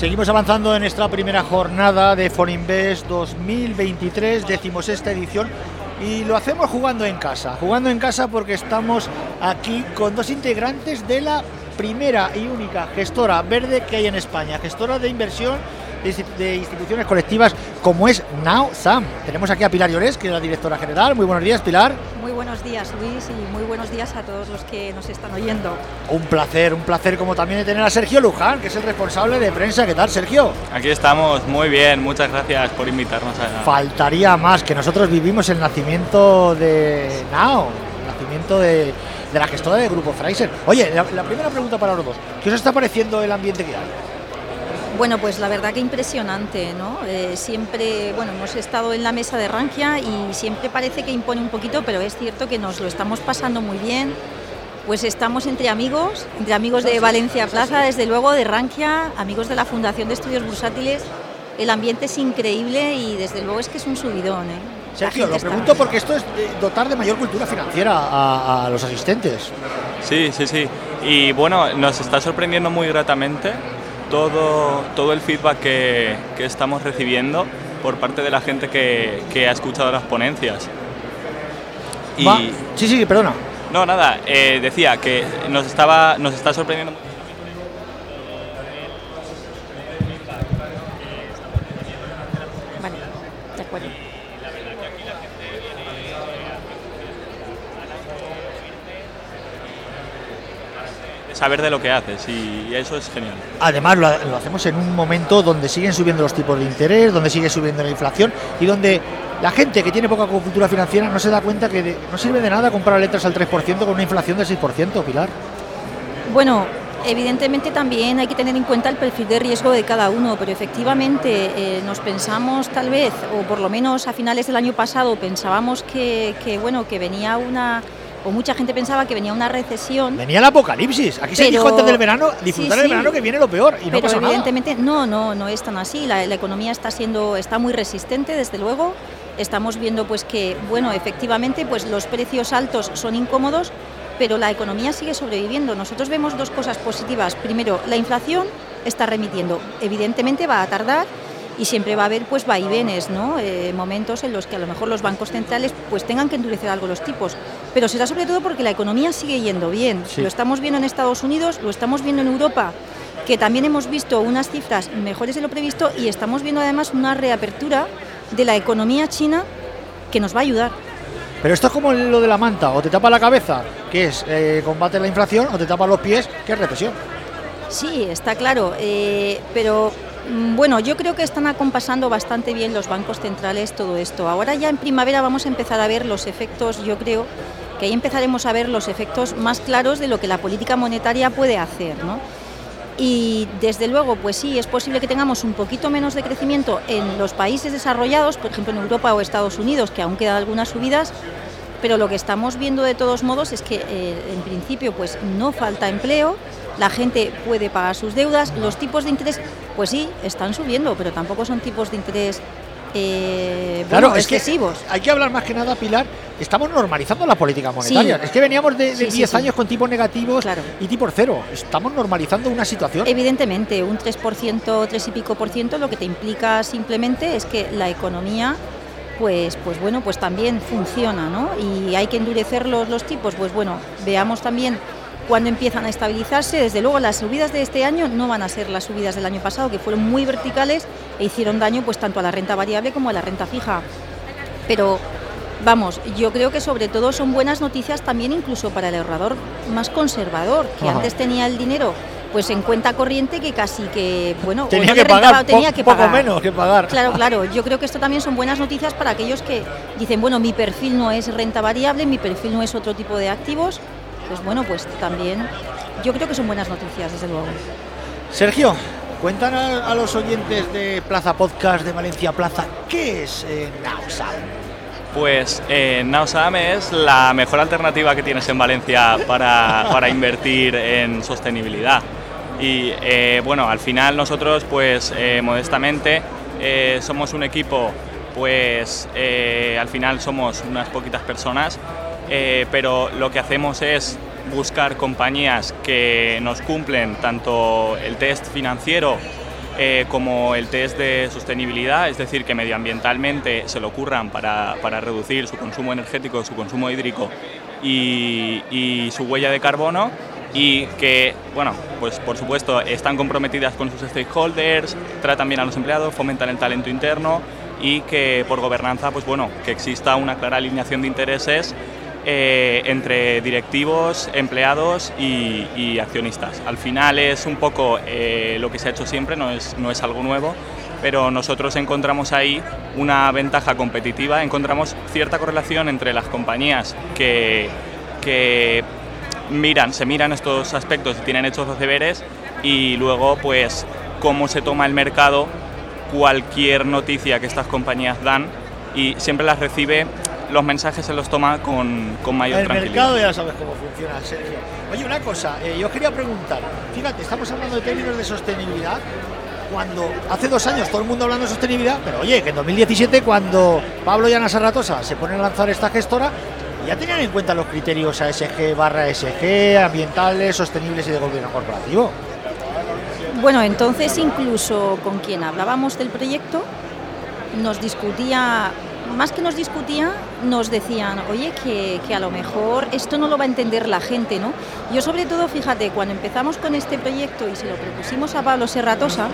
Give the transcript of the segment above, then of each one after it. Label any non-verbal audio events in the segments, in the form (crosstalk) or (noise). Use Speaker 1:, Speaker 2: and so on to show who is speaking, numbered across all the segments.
Speaker 1: Seguimos avanzando en esta primera jornada de Forinvest 2023, decimosexta edición. Y lo hacemos jugando en casa, jugando en casa porque estamos aquí con dos integrantes de la primera y única gestora verde que hay en España, gestora de inversión de instituciones colectivas como es Now Sam. Tenemos aquí a Pilar Llores, que es la directora general. Muy buenos días, Pilar.
Speaker 2: Buenos días, Luis, y muy buenos días a todos los que nos están oyendo.
Speaker 1: Un placer, un placer como también de tener a Sergio Luján, que es el responsable de prensa. ¿Qué tal, Sergio?
Speaker 3: Aquí estamos, muy bien, muchas gracias por invitarnos a...
Speaker 1: Faltaría más, que nosotros vivimos el nacimiento de Now, el nacimiento de, la gestora del Grupo Fraser. Oye, la, la primera pregunta para los dos, ¿qué os está pareciendo el ambiente que hay?
Speaker 2: Bueno, pues la verdad que impresionante, ¿no? Eh, siempre, bueno, hemos estado en la mesa de Rankia y siempre parece que impone un poquito, pero es cierto que nos lo estamos pasando muy bien. Pues estamos entre amigos, entre amigos de Valencia Plaza, desde luego de Rankia, amigos de la Fundación de Estudios Bursátiles. El ambiente es increíble y desde luego es que es un subidón. ¿eh?
Speaker 1: Sergio, lo pregunto porque esto es dotar de mayor cultura financiera a, a, los asistentes.
Speaker 3: Sí, sí, sí. Y bueno, nos está sorprendiendo muy gratamente todo, todo el feedback que, que estamos recibiendo por parte de la gente que, que ha escuchado las ponencias.
Speaker 1: Y... Sí, sí, perdona.
Speaker 3: No, nada, eh, decía que nos, estaba, nos está sorprendiendo saber de lo que haces y eso es genial.
Speaker 1: Además lo, hacemos en un momento donde siguen subiendo los tipos de interés, donde sigue subiendo la inflación y donde la gente que tiene poca cultura financiera no se da cuenta que no sirve de nada comprar letras al 3% con una inflación del 6%, Pilar.
Speaker 2: Bueno, Evidentemente también hay que tener en cuenta el perfil de riesgo de cada uno, pero efectivamente eh, nos pensamos tal vez, o por lo menos a finales del año pasado pensábamos que, que bueno que venía una o mucha gente pensaba que venía una recesión.
Speaker 1: Venía el apocalipsis. Aquí se dijo antes del verano, disfrutar el verano que viene lo peor. Y
Speaker 2: pero evidentemente no, no, no es tan así. La, economía está siendo, está muy resistente, desde luego. Estamos viendo pues que, bueno, efectivamente, pues los precios altos son incómodos, pero la economía sigue sobreviviendo. Nosotros vemos dos cosas positivas. Primero, la inflación está remitiendo. Evidentemente va a tardar y siempre va a haber pues vaivenes, ¿no? Eh, momentos en los que a lo mejor los bancos centrales pues tengan que endurecer algo los tipos, pero será sobre todo porque la economía sigue yendo bien. Lo estamos viendo en Estados Unidos, lo estamos viendo en Europa, que también hemos visto unas cifras mejores de lo previsto y estamos viendo además una reapertura de la economía china que nos va a ayudar.
Speaker 1: Pero esto es como lo de la manta, o te tapa la cabeza, que es eh, combate la inflación, o te tapa los pies, que es recesión.
Speaker 2: Sí, está claro, eh, pero bueno, yo creo que están acompasando bastante bien los bancos centrales todo esto. Ahora ya en primavera vamos a empezar a ver los efectos, yo creo que ahí empezaremos a ver los efectos más claros de lo que la política monetaria puede hacer. ¿no? Y desde luego, pues sí, es posible que tengamos un poquito menos de crecimiento en los países desarrollados, por ejemplo en Europa o Estados Unidos, que aún quedan algunas subidas, pero lo que estamos viendo de todos modos es que eh, en principio pues no falta empleo, la gente puede pagar sus deudas, los tipos de interés, pues sí, están subiendo, pero tampoco son tipos de interés eh,
Speaker 1: claro,
Speaker 2: excesivos.
Speaker 1: hay que hablar más que nada, Pilar, estamos normalizando la política monetaria. Es que veníamos de 10 años con tipos negativos y tipos cero. Estamos normalizando una situación.
Speaker 2: Evidentemente, un 3%, 3 y pico por ciento, lo que te implica simplemente es que la economía pues, pues bueno, pues también funciona, ¿no? Y hay que endurecer los, los tipos, pues bueno, veamos también cuando empiezan a estabilizarse. Desde luego las subidas de este año no van a ser las subidas del año pasado, que fueron muy verticales e hicieron daño pues tanto a la renta variable como a la renta fija. Pero vamos, yo creo que sobre todo son buenas noticias también incluso para el ahorrador más conservador, que antes tenía el dinero pues en cuenta corriente que casi que bueno
Speaker 1: tenía que pagar tenía que poco menos que pagar
Speaker 2: claro claro (laughs) yo creo que esto también son buenas noticias para aquellos que dicen bueno mi perfil no es renta variable mi perfil no es otro tipo de activos pues bueno, pues también yo creo que son buenas noticias, desde luego.
Speaker 1: Sergio, cuéntanos a, los oyentes de Plaza Podcast de Valencia Plaza, ¿qué es eh, Nausam?
Speaker 3: Pues eh, Nausam es la mejor alternativa que tienes en Valencia para, invertir en sostenibilidad. Y eh, bueno, al final nosotros pues eh, modestamente somos un equipo, pues al final somos unas poquitas personas eh, pero lo que hacemos es buscar compañías que nos cumplen tanto el test financiero eh, como el test de sostenibilidad, es decir, que medioambientalmente se lo ocurran para, para reducir su consumo energético, su consumo hídrico y, y su huella de carbono y que, bueno, pues por supuesto están comprometidas con sus stakeholders, tratan bien a los empleados, fomentan el talento interno y que por gobernanza, pues bueno, que exista una clara alineación de intereses eh, entre directivos, empleados y, accionistas. Al final es un poco eh, lo que se ha hecho siempre, no es, no es algo nuevo, pero nosotros encontramos ahí una ventaja competitiva, encontramos cierta correlación entre las compañías que, que miran, se miran estos aspectos y tienen hechos los deberes y luego pues cómo se toma el mercado cualquier noticia que estas compañías dan y siempre las recibe, los mensajes se los toma con, con mayor
Speaker 1: el
Speaker 3: tranquilidad.
Speaker 1: El mercado ya sabes cómo funciona, Sergio. Oye, una cosa, eh, yo quería preguntar, fíjate, estamos hablando de términos de sostenibilidad, cuando hace dos años todo el mundo hablando de sostenibilidad, pero oye, que en 2017 cuando Pablo y Ana Serratosa se ponen a lanzar esta gestora, ya tenían en cuenta los criterios ASG barra SG, ambientales, sostenibles y de gobierno corporativo.
Speaker 2: Bueno, entonces incluso con quien hablábamos del proyecto nos discutía, más que nos discutía, nos decían, oye, que, que, a lo mejor esto no lo va a entender la gente, ¿no? Yo sobre todo, fíjate, cuando empezamos con este proyecto y se lo propusimos a Pablo Serratosa,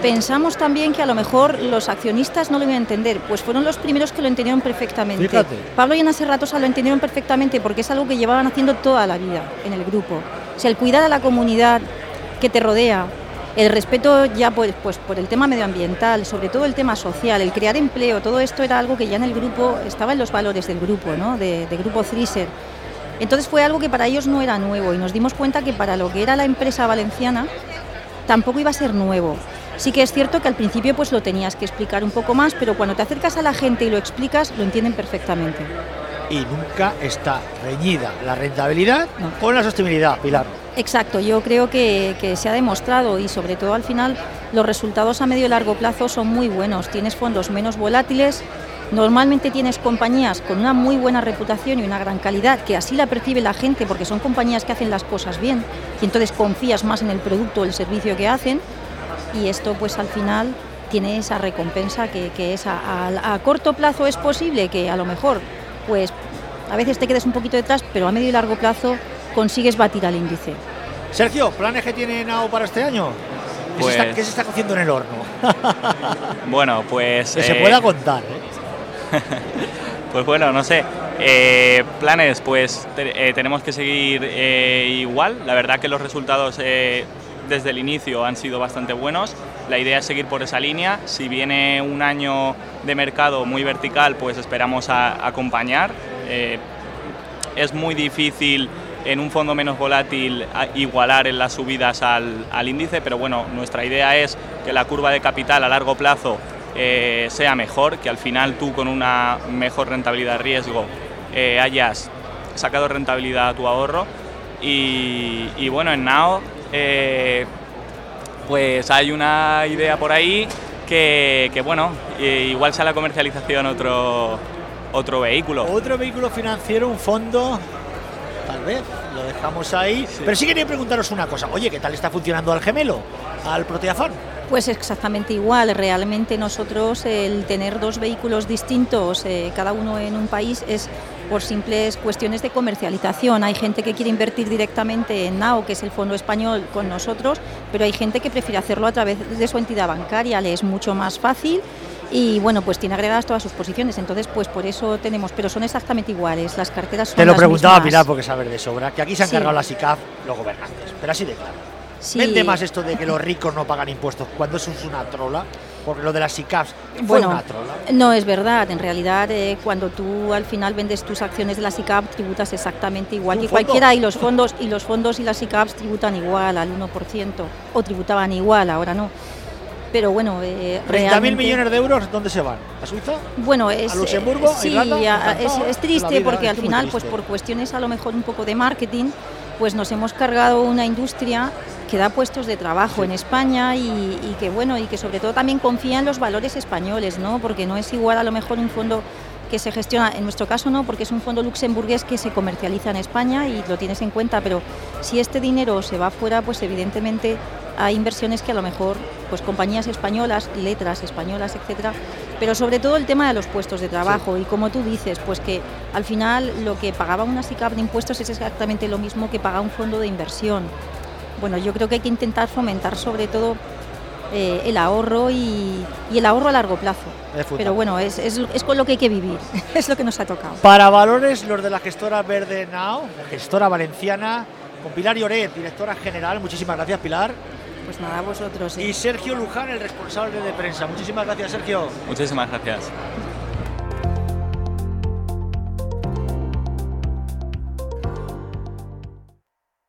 Speaker 2: pensamos también que a lo mejor los accionistas no lo iban a entender, pues fueron los primeros que lo entendieron perfectamente.
Speaker 1: Fíjate.
Speaker 2: Pablo y Ana Serratosa lo entendieron perfectamente porque es algo que llevaban haciendo toda la vida en el grupo. O sea, el cuidar a la comunidad que te rodea, el respeto ya pues, pues, por el tema medioambiental, sobre todo el tema social, el crear empleo, todo esto era algo que ya en el grupo estaba en los valores del grupo, ¿no? de, de Grupo Thriser. Entonces fue algo que para ellos no era nuevo y nos dimos cuenta que para lo que era la empresa valenciana tampoco iba a ser nuevo. Sí que es cierto que al principio pues lo tenías que explicar un poco más, pero cuando te acercas a la gente y lo explicas, lo entienden perfectamente.
Speaker 1: Y nunca está reñida la rentabilidad no. con la sostenibilidad, Pilar.
Speaker 2: Exacto, yo creo que, se ha demostrado y sobre todo al final los resultados a medio y largo plazo son muy buenos. Tienes fondos menos volátiles, normalmente tienes compañías con una muy buena reputación y una gran calidad, que así la percibe la gente porque son compañías que hacen las cosas bien y entonces confías más en el producto o el servicio que hacen y esto pues al final tiene esa recompensa que, que es a, a, a corto plazo es posible que a lo mejor pues a veces te quedes un poquito detrás, pero a medio y largo plazo consigues batir al índice.
Speaker 1: Sergio, ¿planes que tiene NAO para este año? ¿Qué,
Speaker 3: Pues-
Speaker 1: se, está, qué se está cociendo en el horno? (laughs)
Speaker 3: Bueno, pues...
Speaker 1: que se
Speaker 3: eh,
Speaker 1: pueda contar, ¿eh? (laughs)
Speaker 3: Pues bueno, no sé. Eh, planes, pues te- eh, tenemos que seguir eh, igual. La verdad que los resultados eh, desde el inicio han sido bastante buenos. La idea es seguir por esa línea. Si viene un año de mercado muy vertical, pues esperamos a- acompañar. Eh, es muy difícil en un fondo menos volátil igualar en las subidas al, al índice, pero bueno, nuestra idea es que la curva de capital a largo plazo eh, sea mejor, que al final tú con una mejor rentabilidad de riesgo eh, hayas sacado rentabilidad a tu ahorro. Y, bueno, en NAO eh, pues hay una idea por ahí que, que, bueno, igual sea la comercialización otro, otro vehículo.
Speaker 1: Otro vehículo financiero, un fondo, tal vez, lo dejamos ahí. Pero sí quería preguntaros una cosa. Oye, ¿qué tal está funcionando al gemelo, al Proteafan?
Speaker 2: Pues exactamente igual. Realmente nosotros el tener dos vehículos distintos, eh, cada uno en un país, es por simples cuestiones de comercialización. Hay gente que quiere invertir directamente en NAO, que es el fondo español, con nosotros, pero hay gente que prefiere hacerlo a través de su entidad bancaria, le es mucho más fácil y bueno, pues tiene agregadas todas sus posiciones. Entonces, pues por eso tenemos, pero son exactamente iguales. Las carteras son
Speaker 1: Te lo
Speaker 2: las
Speaker 1: preguntaba,
Speaker 2: mismas.
Speaker 1: Pilar, porque saber de sobra, que aquí se han
Speaker 2: Sí.
Speaker 1: cargado la SICAF los gobernantes, pero así de claro.
Speaker 2: Sí.
Speaker 1: Vende más esto de que los ricos no pagan impuestos cuando eso es una trola, porque lo de las SICAFs fue
Speaker 2: Bueno,
Speaker 1: una trola.
Speaker 2: no es verdad. En realidad, eh, cuando tú al final vendes tus acciones de la SICAP, tributas exactamente igual
Speaker 1: ¿Un
Speaker 2: que cualquiera y los fondos y los fondos y las SICAPs tributan igual al 1% o tributaban igual, ahora no. Pero bueno, eh,
Speaker 1: 30.000
Speaker 2: realmente-
Speaker 1: millones de euros, ¿dónde se van? ¿A Suiza?
Speaker 2: Bueno, es,
Speaker 1: ¿A Luxemburgo?
Speaker 2: eh, sí,
Speaker 1: ¿Irlanda?
Speaker 2: a- es,
Speaker 1: Encantado,
Speaker 2: es triste
Speaker 1: vida,
Speaker 2: porque al final, pues por cuestiones a lo mejor un poco de marketing, pues nos hemos cargado una industria que da puestos de trabajo en España y, y que bueno y que sobre todo también confía en los valores españoles, ¿no? Porque no es igual a lo mejor un fondo que se gestiona, en nuestro caso no, porque es un fondo luxemburgués que se comercializa en España y lo tienes en cuenta, pero si este dinero se va fuera, pues evidentemente hay inversiones que a lo mejor, pues compañías españolas, letras españolas, etcétera, pero sobre todo el tema de los puestos de trabajo y como tú dices, pues que al final lo que pagaba una SICAP de impuestos es exactamente lo mismo que paga un fondo de inversión. Bueno, yo creo que hay que intentar fomentar sobre todo eh, el ahorro y, el ahorro a largo plazo. Pero bueno, es, es, con lo que hay que vivir, (laughs) es lo que nos ha tocado.
Speaker 1: Para valores, los de la gestora Verde Now, gestora valenciana, con Pilar Lloret, directora general, muchísimas gracias Pilar.
Speaker 2: Pues nada, vosotros.
Speaker 1: Y Sergio Luján, el responsable de prensa. Muchísimas gracias, Sergio.
Speaker 3: Muchísimas gracias.